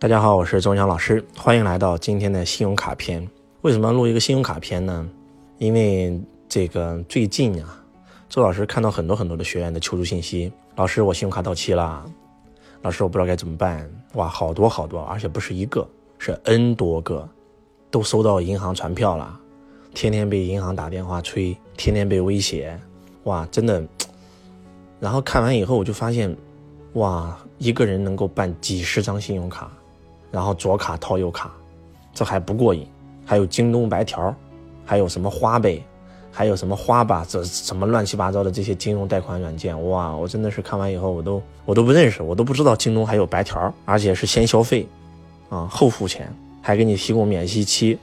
大家好，我是周强老师，欢迎来到今天的信用卡篇。为什么要录一个信用卡篇呢？因为这个最近啊，周老师看到很多很多的学员的求助信息，老师我信用卡到期了，老师我不知道该怎么办。哇，好多好多，而且不是一个，是 N 多个，都收到银行传票了，天天被银行打电话催，天天被威胁，哇，真的。然后看完以后，我就发现，哇，一个人能够办几十张信用卡。然后左卡套右卡，这还不过瘾，还有京东白条，还有什么花呗，还有什么花吧，这什么乱七八糟的这些金融贷款软件，哇，我真的是看完以后我都我都不认识，我都不知道京东还有白条，而且是先消费，啊后付钱，还给你提供免息期，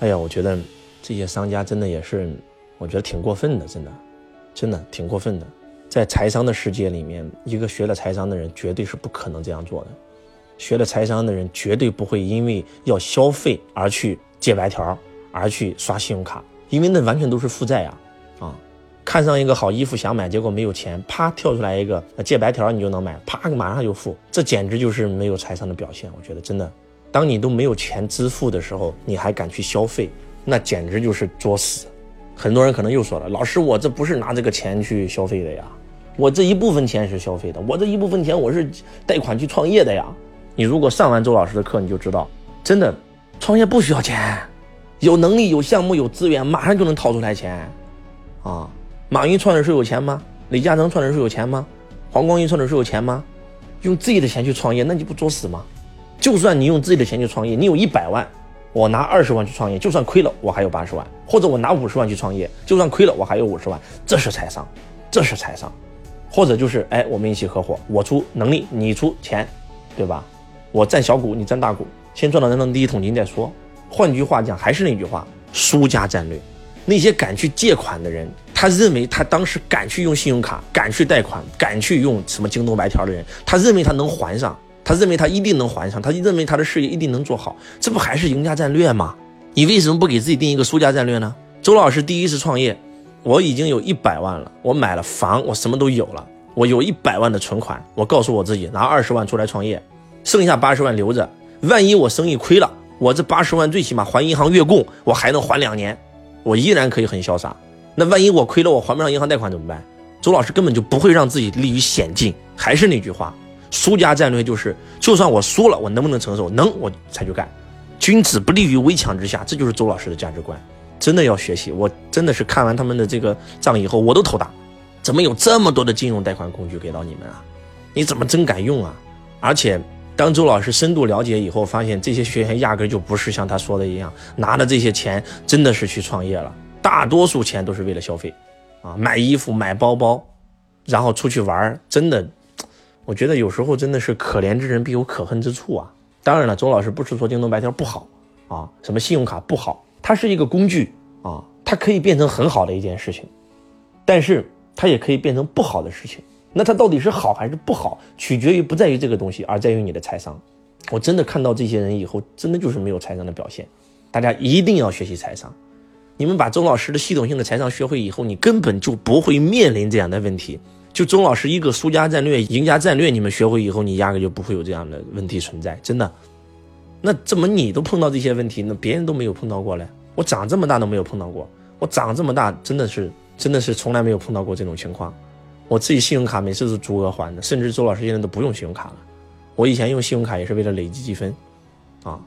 哎呀，我觉得这些商家真的也是，我觉得挺过分的，真的，真的挺过分的，在财商的世界里面，一个学了财商的人绝对是不可能这样做的。学了财商的人绝对不会因为要消费而去借白条，而去刷信用卡，因为那完全都是负债呀！啊，看上一个好衣服想买，结果没有钱，啪跳出来一个借白条你就能买，啪马上就付，这简直就是没有财商的表现。我觉得真的，当你都没有钱支付的时候，你还敢去消费，那简直就是作死。很多人可能又说了，老师，我这不是拿这个钱去消费的呀，我这一部分钱是消费的，我这一部分钱我是贷款去创业的呀。你如果上完周老师的课，你就知道，真的，创业不需要钱，有能力、有项目、有资源，马上就能掏出来钱，啊！马云创业时候有钱吗？李嘉诚创业时候有钱吗？黄光裕创业时候有钱吗？用自己的钱去创业，那你不作死吗？就算你用自己的钱去创业，你有一百万，我拿二十万去创业，就算亏了，我还有八十万；或者我拿五十万去创业，就算亏了，我还有五十万，这是财商，这是财商。或者就是，哎，我们一起合伙，我出能力，你出钱，对吧？我占小股，你占大股，先赚到人生第一桶金再说。换句话讲，还是那句话，输家战略。那些敢去借款的人，他认为他当时敢去用信用卡，敢去贷款，敢去用什么京东白条的人，他认为他能还上，他认为他一定能还上，他认为他的事业一定能做好，这不还是赢家战略吗？你为什么不给自己定一个输家战略呢？周老师第一次创业，我已经有一百万了，我买了房，我什么都有了，我有一百万的存款，我告诉我自己拿二十万出来创业。剩下八十万留着，万一我生意亏了，我这八十万最起码还银行月供，我还能还两年，我依然可以很潇洒。那万一我亏了，我还不上银行贷款怎么办？周老师根本就不会让自己立于险境。还是那句话，输家战略就是，就算我输了，我能不能承受？能，我才去干。君子不立于危墙之下，这就是周老师的价值观。真的要学习，我真的是看完他们的这个账以后，我都头大。怎么有这么多的金融贷款工具给到你们啊？你怎么真敢用啊？而且。当周老师深度了解以后，发现这些学员压根就不是像他说的一样，拿的这些钱真的是去创业了。大多数钱都是为了消费，啊，买衣服、买包包，然后出去玩真的，我觉得有时候真的是可怜之人必有可恨之处啊。当然了，周老师不是说京东白条不好啊，什么信用卡不好，它是一个工具啊，它可以变成很好的一件事情，但是它也可以变成不好的事情。那它到底是好还是不好，取决于不在于这个东西，而在于你的财商。我真的看到这些人以后，真的就是没有财商的表现。大家一定要学习财商。你们把周老师的系统性的财商学会以后，你根本就不会面临这样的问题。就周老师一个输家战略、赢家战略，你们学会以后，你压根就不会有这样的问题存在。真的。那怎么你都碰到这些问题，那别人都没有碰到过嘞？我长这么大都没有碰到过。我长这么大真的是真的是从来没有碰到过这种情况。我自己信用卡每次都是足额还的，甚至周老师现在都不用信用卡了。我以前用信用卡也是为了累积积分，啊，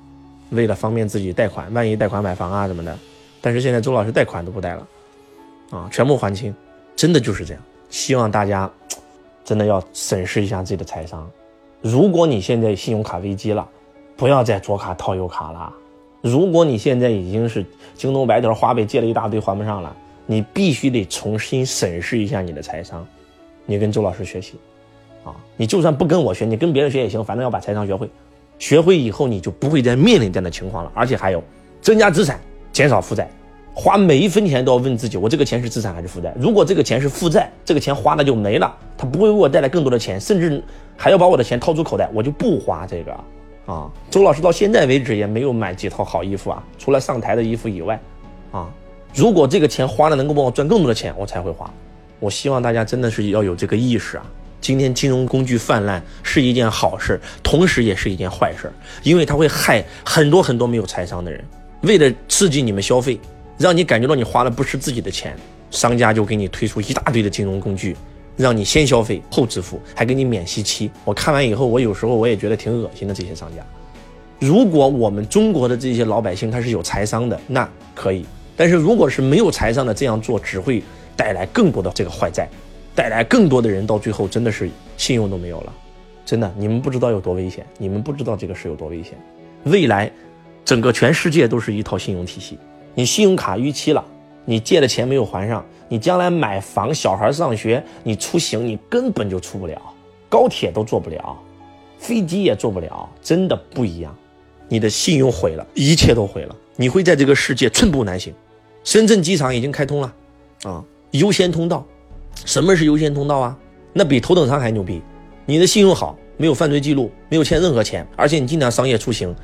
为了方便自己贷款，万一贷款买房啊什么的。但是现在周老师贷款都不贷了，啊，全部还清，真的就是这样。希望大家真的要审视一下自己的财商。如果你现在信用卡危机了，不要再左卡套右卡了。如果你现在已经是京东白条、花呗借了一大堆还不上了，你必须得重新审视一下你的财商。你跟周老师学习，啊，你就算不跟我学，你跟别人学也行，反正要把财商学会。学会以后，你就不会再面临这样的情况了。而且还有，增加资产，减少负债，花每一分钱都要问自己：我这个钱是资产还是负债？如果这个钱是负债，这个钱花了就没了，它不会为我带来更多的钱，甚至还要把我的钱掏出口袋，我就不花这个。啊，周老师到现在为止也没有买几套好衣服啊，除了上台的衣服以外，啊，如果这个钱花了能够帮我赚更多的钱，我才会花。我希望大家真的是要有这个意识啊，今天金融工具泛滥是一件好事，同时也是一件坏事，因为它会害很多很多没有财商的人。为了刺激你们消费，让你感觉到你花了不是自己的钱，商家就给你推出一大堆的金融工具，让你先消费后支付，还给你免息期。我看完以后，我有时候我也觉得挺恶心的。这些商家，如果我们中国的这些老百姓他是有财商的，那可以；但是如果是没有财商的，这样做只会带来更多的这个坏债。带来更多的人到最后真的是信用都没有了，真的，你们不知道有多危险，你们不知道这个事有多危险。未来，整个全世界都是一套信用体系。你信用卡逾期了，你借的钱没有还上，你将来买房、小孩上学、你出行，你根本就出不了，高铁都坐不了，飞机也坐不了，真的不一样。你的信用毁了，一切都毁了，你会在这个世界寸步难行。深圳机场已经开通了，啊，优先通道。什么是优先通道啊？那比头等舱还牛逼！你的信用好，没有犯罪记录，没有欠任何钱，而且你经常商业出行，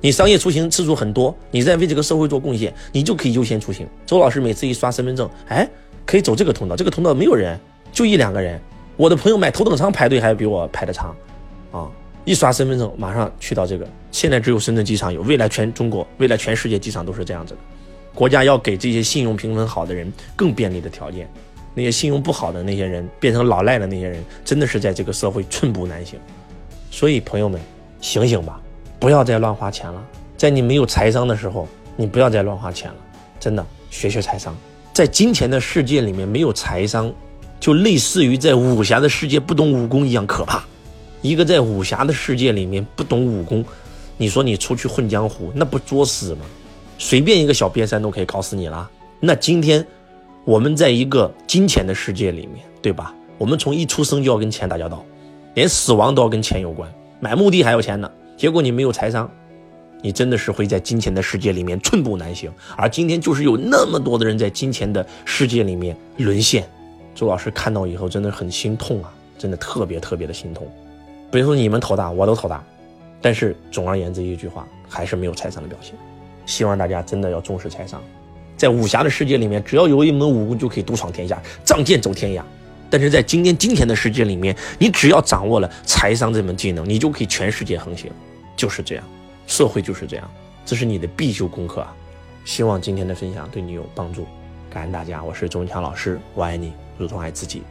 你商业出行次数很多，你在为这个社会做贡献，你就可以优先出行。周老师每次一刷身份证，哎，可以走这个通道，这个通道没有人，就一两个人。我的朋友买头等舱排队还比我排的长，啊，一刷身份证马上去到这个。现在只有深圳机场有，未来全中国，未来全世界机场都是这样子的。国家要给这些信用评分好的人更便利的条件。那些信用不好的那些人，变成老赖的那些人，真的是在这个社会寸步难行。所以朋友们，醒醒吧，不要再乱花钱了。在你没有财商的时候，你不要再乱花钱了。真的，学学财商。在金钱的世界里面，没有财商，就类似于在武侠的世界不懂武功一样可怕。一个在武侠的世界里面不懂武功，你说你出去混江湖，那不作死吗？随便一个小瘪三都可以搞死你了。那今天。我们在一个金钱的世界里面，对吧？我们从一出生就要跟钱打交道，连死亡都要跟钱有关，买墓地还要钱呢。结果你没有财商，你真的是会在金钱的世界里面寸步难行。而今天就是有那么多的人在金钱的世界里面沦陷，周老师看到以后真的很心痛啊，真的特别特别的心痛。别说你们头大，我都头大。但是总而言之一句话，还是没有财商的表现。希望大家真的要重视财商。在武侠的世界里面，只要有一门武功就可以独闯天下，仗剑走天涯。但是在今天今天的世界里面，你只要掌握了财商这门技能，你就可以全世界横行。就是这样，社会就是这样，这是你的必修功课啊！希望今天的分享对你有帮助，感恩大家，我是钟强老师，我爱你如同爱自己。